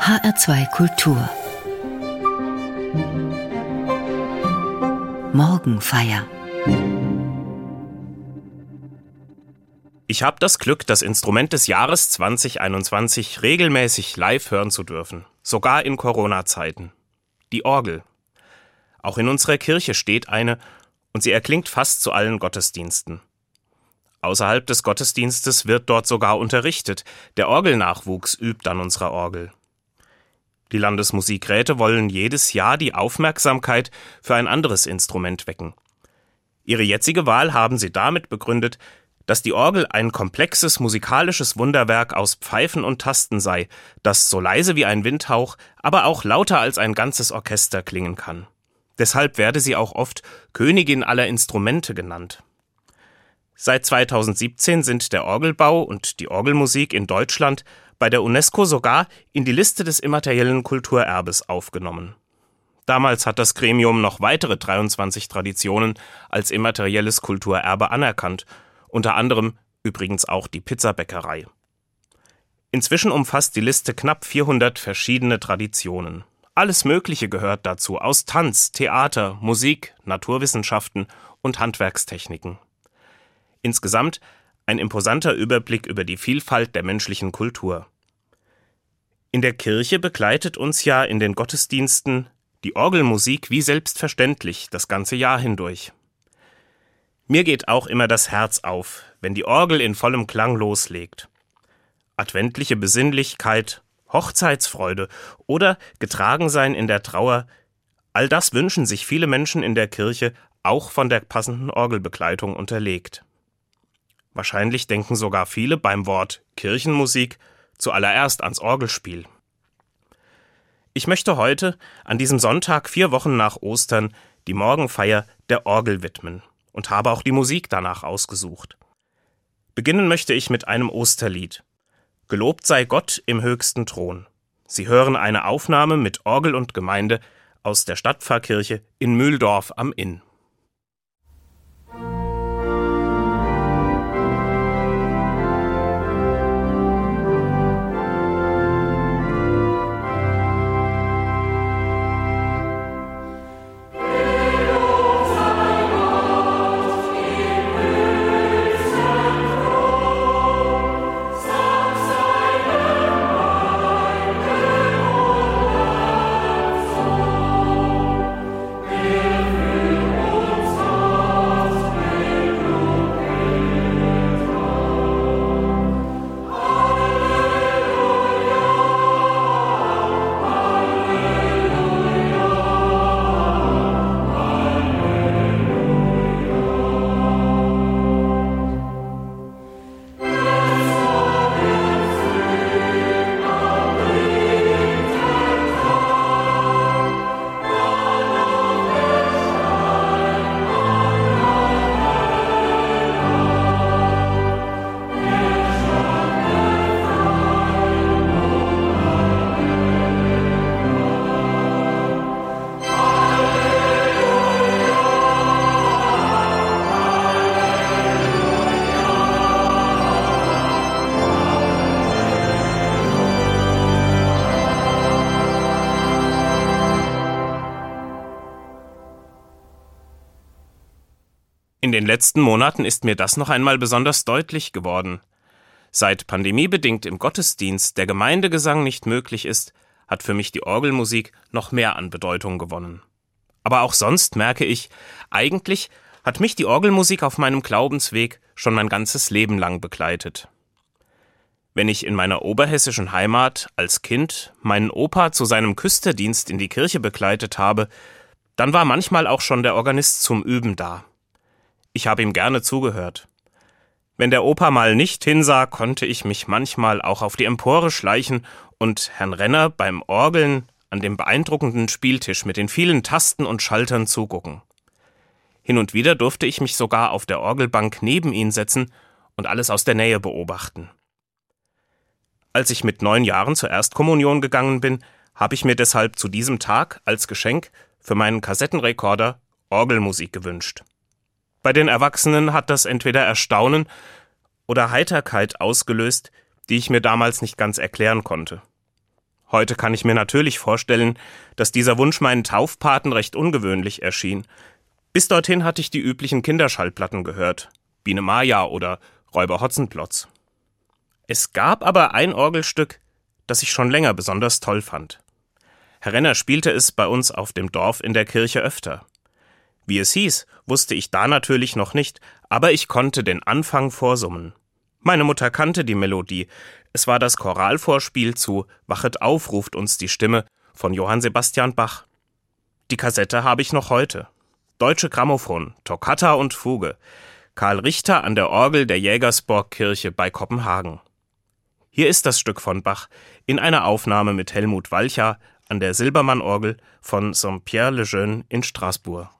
HR2 Kultur Morgenfeier Ich habe das Glück, das Instrument des Jahres 2021 regelmäßig live hören zu dürfen, sogar in Corona-Zeiten. Die Orgel. Auch in unserer Kirche steht eine und sie erklingt fast zu allen Gottesdiensten. Außerhalb des Gottesdienstes wird dort sogar unterrichtet. Der Orgelnachwuchs übt an unserer Orgel. Die Landesmusikräte wollen jedes Jahr die Aufmerksamkeit für ein anderes Instrument wecken. Ihre jetzige Wahl haben sie damit begründet, dass die Orgel ein komplexes musikalisches Wunderwerk aus Pfeifen und Tasten sei, das so leise wie ein Windhauch, aber auch lauter als ein ganzes Orchester klingen kann. Deshalb werde sie auch oft Königin aller Instrumente genannt. Seit 2017 sind der Orgelbau und die Orgelmusik in Deutschland bei der UNESCO sogar in die Liste des immateriellen Kulturerbes aufgenommen. Damals hat das Gremium noch weitere 23 Traditionen als immaterielles Kulturerbe anerkannt, unter anderem übrigens auch die Pizzabäckerei. Inzwischen umfasst die Liste knapp 400 verschiedene Traditionen. Alles Mögliche gehört dazu aus Tanz, Theater, Musik, Naturwissenschaften und Handwerkstechniken. Insgesamt ein imposanter Überblick über die Vielfalt der menschlichen Kultur. In der Kirche begleitet uns ja in den Gottesdiensten die Orgelmusik wie selbstverständlich das ganze Jahr hindurch. Mir geht auch immer das Herz auf, wenn die Orgel in vollem Klang loslegt. Adventliche Besinnlichkeit, Hochzeitsfreude oder Getragensein in der Trauer, all das wünschen sich viele Menschen in der Kirche auch von der passenden Orgelbegleitung unterlegt. Wahrscheinlich denken sogar viele beim Wort Kirchenmusik zuallererst ans Orgelspiel. Ich möchte heute, an diesem Sonntag vier Wochen nach Ostern, die Morgenfeier der Orgel widmen und habe auch die Musik danach ausgesucht. Beginnen möchte ich mit einem Osterlied. Gelobt sei Gott im höchsten Thron. Sie hören eine Aufnahme mit Orgel und Gemeinde aus der Stadtpfarrkirche in Mühldorf am Inn. In den letzten Monaten ist mir das noch einmal besonders deutlich geworden. Seit pandemiebedingt im Gottesdienst der Gemeindegesang nicht möglich ist, hat für mich die Orgelmusik noch mehr an Bedeutung gewonnen. Aber auch sonst merke ich, eigentlich hat mich die Orgelmusik auf meinem Glaubensweg schon mein ganzes Leben lang begleitet. Wenn ich in meiner oberhessischen Heimat als Kind meinen Opa zu seinem Küsterdienst in die Kirche begleitet habe, dann war manchmal auch schon der Organist zum Üben da. Ich habe ihm gerne zugehört. Wenn der Opa mal nicht hinsah, konnte ich mich manchmal auch auf die Empore schleichen und Herrn Renner beim Orgeln an dem beeindruckenden Spieltisch mit den vielen Tasten und Schaltern zugucken. Hin und wieder durfte ich mich sogar auf der Orgelbank neben ihn setzen und alles aus der Nähe beobachten. Als ich mit neun Jahren zur Erstkommunion gegangen bin, habe ich mir deshalb zu diesem Tag als Geschenk für meinen Kassettenrekorder Orgelmusik gewünscht. Bei den Erwachsenen hat das entweder Erstaunen oder Heiterkeit ausgelöst, die ich mir damals nicht ganz erklären konnte. Heute kann ich mir natürlich vorstellen, dass dieser Wunsch meinen Taufpaten recht ungewöhnlich erschien. Bis dorthin hatte ich die üblichen Kinderschallplatten gehört. Biene Maya oder Räuber Hotzenplotz. Es gab aber ein Orgelstück, das ich schon länger besonders toll fand. Herr Renner spielte es bei uns auf dem Dorf in der Kirche öfter. Wie es hieß, wusste ich da natürlich noch nicht, aber ich konnte den Anfang vorsummen. Meine Mutter kannte die Melodie. Es war das Choralvorspiel zu Wachet auf, ruft uns die Stimme von Johann Sebastian Bach. Die Kassette habe ich noch heute. Deutsche Grammophon, Toccata und Fuge. Karl Richter an der Orgel der Jägersborg-Kirche bei Kopenhagen. Hier ist das Stück von Bach in einer Aufnahme mit Helmut Walcher an der Silbermann-Orgel von Saint-Pierre-le-Jeune in Straßburg.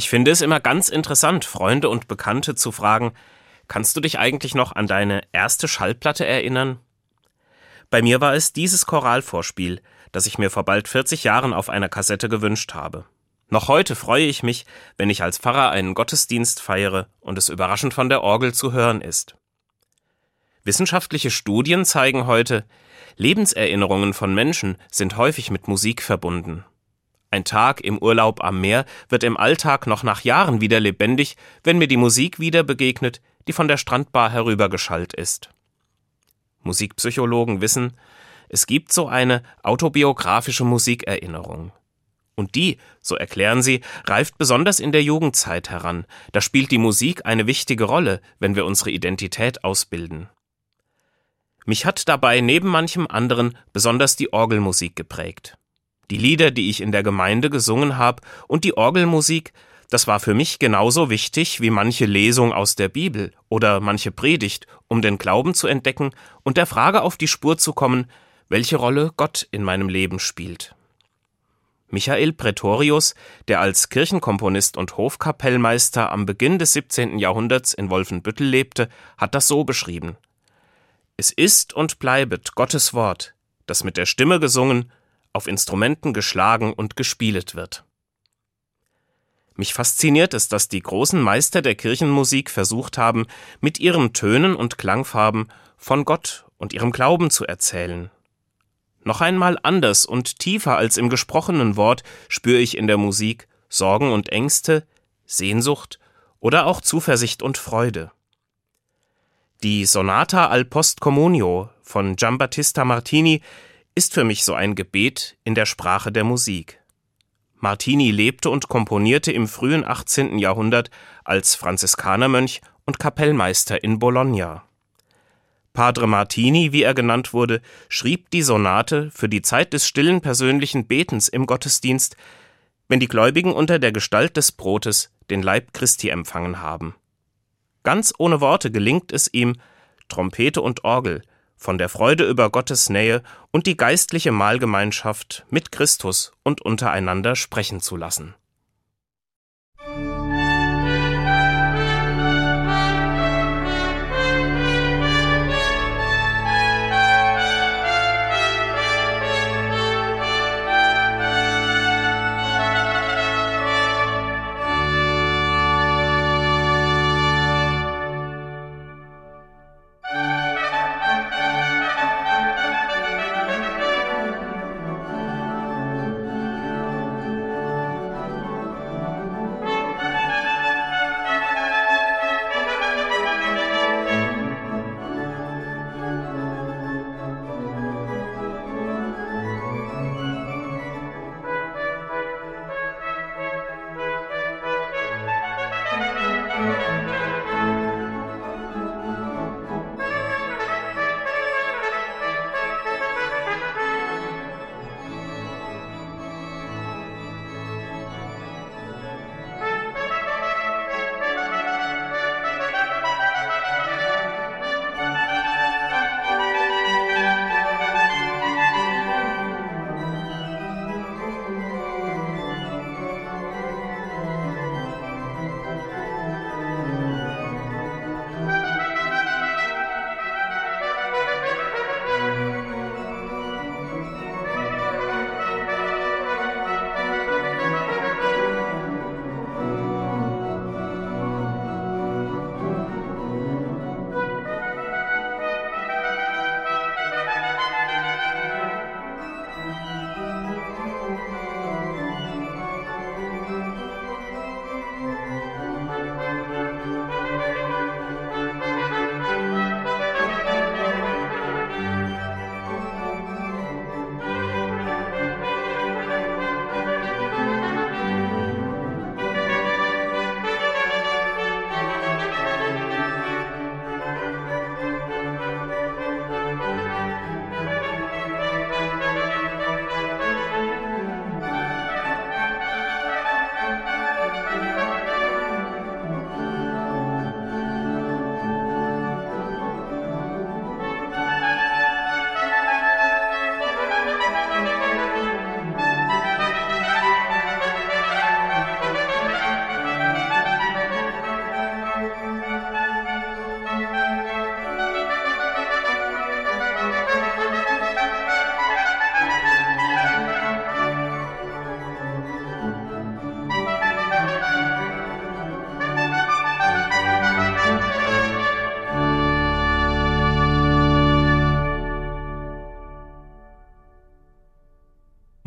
Ich finde es immer ganz interessant, Freunde und Bekannte zu fragen, kannst du dich eigentlich noch an deine erste Schallplatte erinnern? Bei mir war es dieses Choralvorspiel, das ich mir vor bald 40 Jahren auf einer Kassette gewünscht habe. Noch heute freue ich mich, wenn ich als Pfarrer einen Gottesdienst feiere und es überraschend von der Orgel zu hören ist. Wissenschaftliche Studien zeigen heute, Lebenserinnerungen von Menschen sind häufig mit Musik verbunden. Ein Tag im Urlaub am Meer wird im Alltag noch nach Jahren wieder lebendig, wenn mir die Musik wieder begegnet, die von der Strandbar herübergeschallt ist. Musikpsychologen wissen, es gibt so eine autobiografische Musikerinnerung. Und die, so erklären sie, reift besonders in der Jugendzeit heran. Da spielt die Musik eine wichtige Rolle, wenn wir unsere Identität ausbilden. Mich hat dabei neben manchem anderen besonders die Orgelmusik geprägt. Die Lieder, die ich in der Gemeinde gesungen habe, und die Orgelmusik, das war für mich genauso wichtig wie manche Lesung aus der Bibel oder manche Predigt, um den Glauben zu entdecken und der Frage auf die Spur zu kommen, welche Rolle Gott in meinem Leben spielt. Michael Pretorius, der als Kirchenkomponist und Hofkapellmeister am Beginn des 17. Jahrhunderts in Wolfenbüttel lebte, hat das so beschrieben. Es ist und bleibet Gottes Wort, das mit der Stimme gesungen, auf Instrumenten geschlagen und gespielet wird. Mich fasziniert es, dass die großen Meister der Kirchenmusik versucht haben, mit ihren Tönen und Klangfarben von Gott und ihrem Glauben zu erzählen noch einmal anders und tiefer als im gesprochenen Wort spüre ich in der Musik Sorgen und Ängste, Sehnsucht oder auch Zuversicht und Freude. Die Sonata al Postcomunio von Giambattista Martini ist für mich so ein Gebet in der Sprache der Musik. Martini lebte und komponierte im frühen 18. Jahrhundert als Franziskanermönch und Kapellmeister in Bologna. Padre Martini, wie er genannt wurde, schrieb die Sonate für die Zeit des stillen persönlichen Betens im Gottesdienst, wenn die Gläubigen unter der Gestalt des Brotes den Leib Christi empfangen haben. Ganz ohne Worte gelingt es ihm, Trompete und Orgel von der Freude über Gottes Nähe und die geistliche Mahlgemeinschaft mit Christus und untereinander sprechen zu lassen.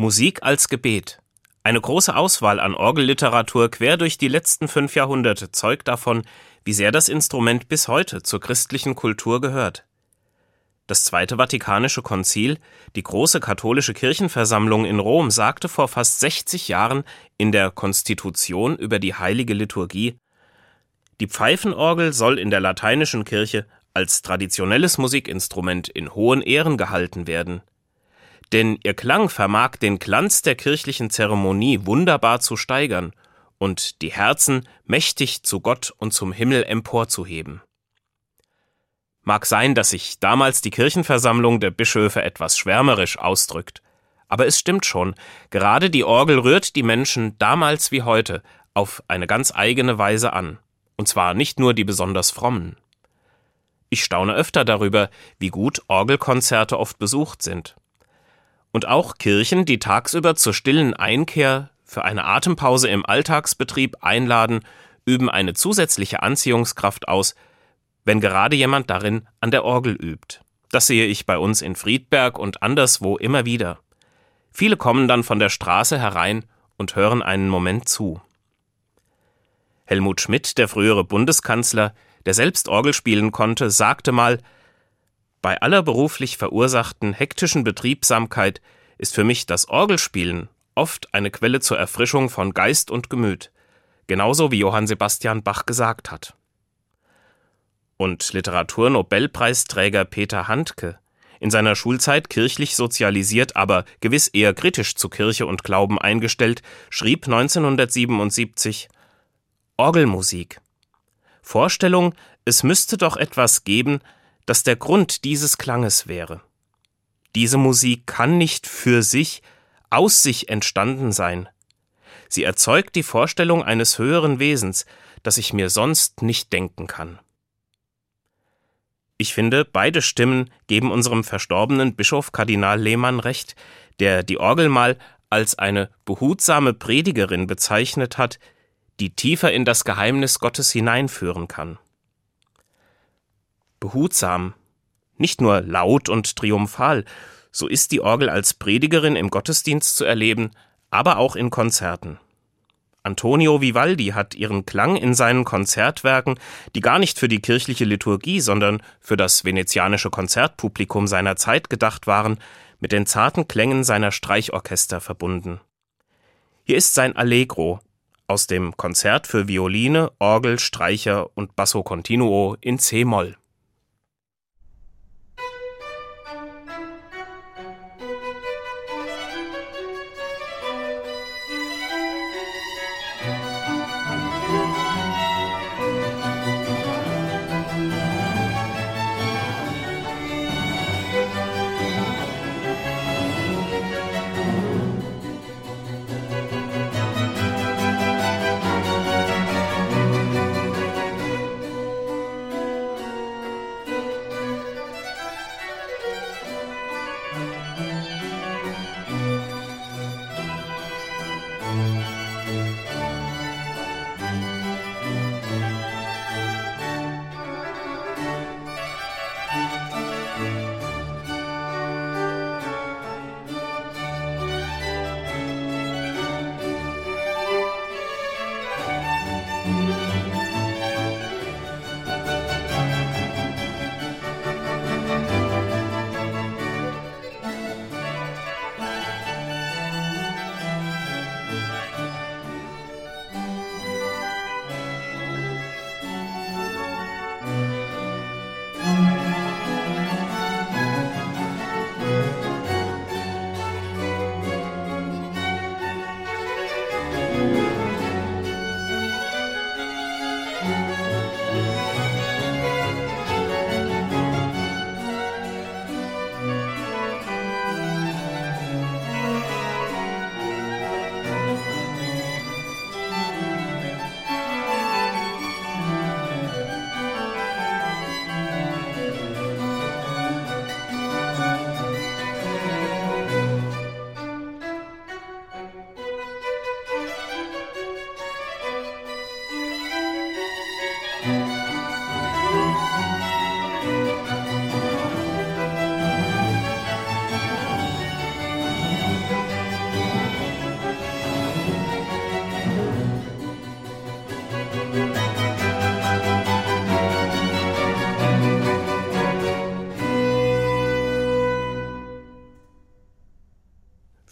Musik als Gebet. Eine große Auswahl an Orgelliteratur quer durch die letzten fünf Jahrhunderte zeugt davon, wie sehr das Instrument bis heute zur christlichen Kultur gehört. Das Zweite Vatikanische Konzil, die große katholische Kirchenversammlung in Rom, sagte vor fast 60 Jahren in der Konstitution über die heilige Liturgie, die Pfeifenorgel soll in der lateinischen Kirche als traditionelles Musikinstrument in hohen Ehren gehalten werden. Denn ihr Klang vermag den Glanz der kirchlichen Zeremonie wunderbar zu steigern und die Herzen mächtig zu Gott und zum Himmel emporzuheben. Mag sein, dass sich damals die Kirchenversammlung der Bischöfe etwas schwärmerisch ausdrückt, aber es stimmt schon, gerade die Orgel rührt die Menschen damals wie heute auf eine ganz eigene Weise an, und zwar nicht nur die besonders frommen. Ich staune öfter darüber, wie gut Orgelkonzerte oft besucht sind. Und auch Kirchen, die tagsüber zur stillen Einkehr für eine Atempause im Alltagsbetrieb einladen, üben eine zusätzliche Anziehungskraft aus, wenn gerade jemand darin an der Orgel übt. Das sehe ich bei uns in Friedberg und anderswo immer wieder. Viele kommen dann von der Straße herein und hören einen Moment zu. Helmut Schmidt, der frühere Bundeskanzler, der selbst Orgel spielen konnte, sagte mal Bei aller beruflich verursachten hektischen Betriebsamkeit ist für mich das Orgelspielen oft eine Quelle zur Erfrischung von Geist und Gemüt, genauso wie Johann Sebastian Bach gesagt hat. Und Literaturnobelpreisträger Peter Handke, in seiner Schulzeit kirchlich sozialisiert, aber gewiss eher kritisch zu Kirche und Glauben eingestellt, schrieb 1977 Orgelmusik. Vorstellung, es müsste doch etwas geben, das der Grund dieses Klanges wäre. Diese Musik kann nicht für sich, aus sich entstanden sein. Sie erzeugt die Vorstellung eines höheren Wesens, das ich mir sonst nicht denken kann. Ich finde, beide Stimmen geben unserem verstorbenen Bischof Kardinal Lehmann recht, der die Orgel mal als eine behutsame Predigerin bezeichnet hat, die tiefer in das Geheimnis Gottes hineinführen kann. Behutsam, nicht nur laut und triumphal, so ist die Orgel als Predigerin im Gottesdienst zu erleben, aber auch in Konzerten. Antonio Vivaldi hat ihren Klang in seinen Konzertwerken, die gar nicht für die kirchliche Liturgie, sondern für das venezianische Konzertpublikum seiner Zeit gedacht waren, mit den zarten Klängen seiner Streichorchester verbunden. Hier ist sein Allegro aus dem Konzert für Violine, Orgel, Streicher und Basso Continuo in C-Moll. Música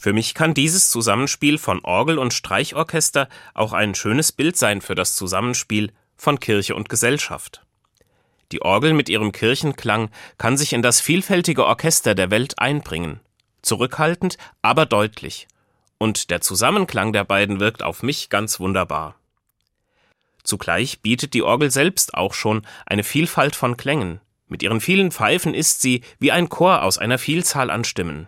Für mich kann dieses Zusammenspiel von Orgel und Streichorchester auch ein schönes Bild sein für das Zusammenspiel von Kirche und Gesellschaft. Die Orgel mit ihrem Kirchenklang kann sich in das vielfältige Orchester der Welt einbringen, zurückhaltend, aber deutlich, und der Zusammenklang der beiden wirkt auf mich ganz wunderbar. Zugleich bietet die Orgel selbst auch schon eine Vielfalt von Klängen, mit ihren vielen Pfeifen ist sie wie ein Chor aus einer Vielzahl an Stimmen.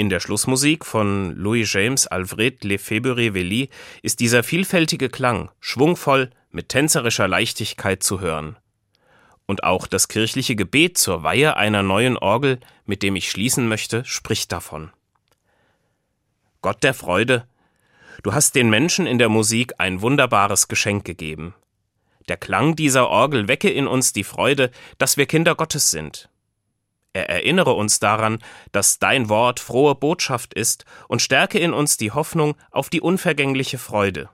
In der Schlussmusik von Louis James Alfred Lefebvre-Velly ist dieser vielfältige Klang schwungvoll mit tänzerischer Leichtigkeit zu hören. Und auch das kirchliche Gebet zur Weihe einer neuen Orgel, mit dem ich schließen möchte, spricht davon. Gott der Freude, du hast den Menschen in der Musik ein wunderbares Geschenk gegeben. Der Klang dieser Orgel wecke in uns die Freude, dass wir Kinder Gottes sind. Er erinnere uns daran, dass dein Wort frohe Botschaft ist und stärke in uns die Hoffnung auf die unvergängliche Freude.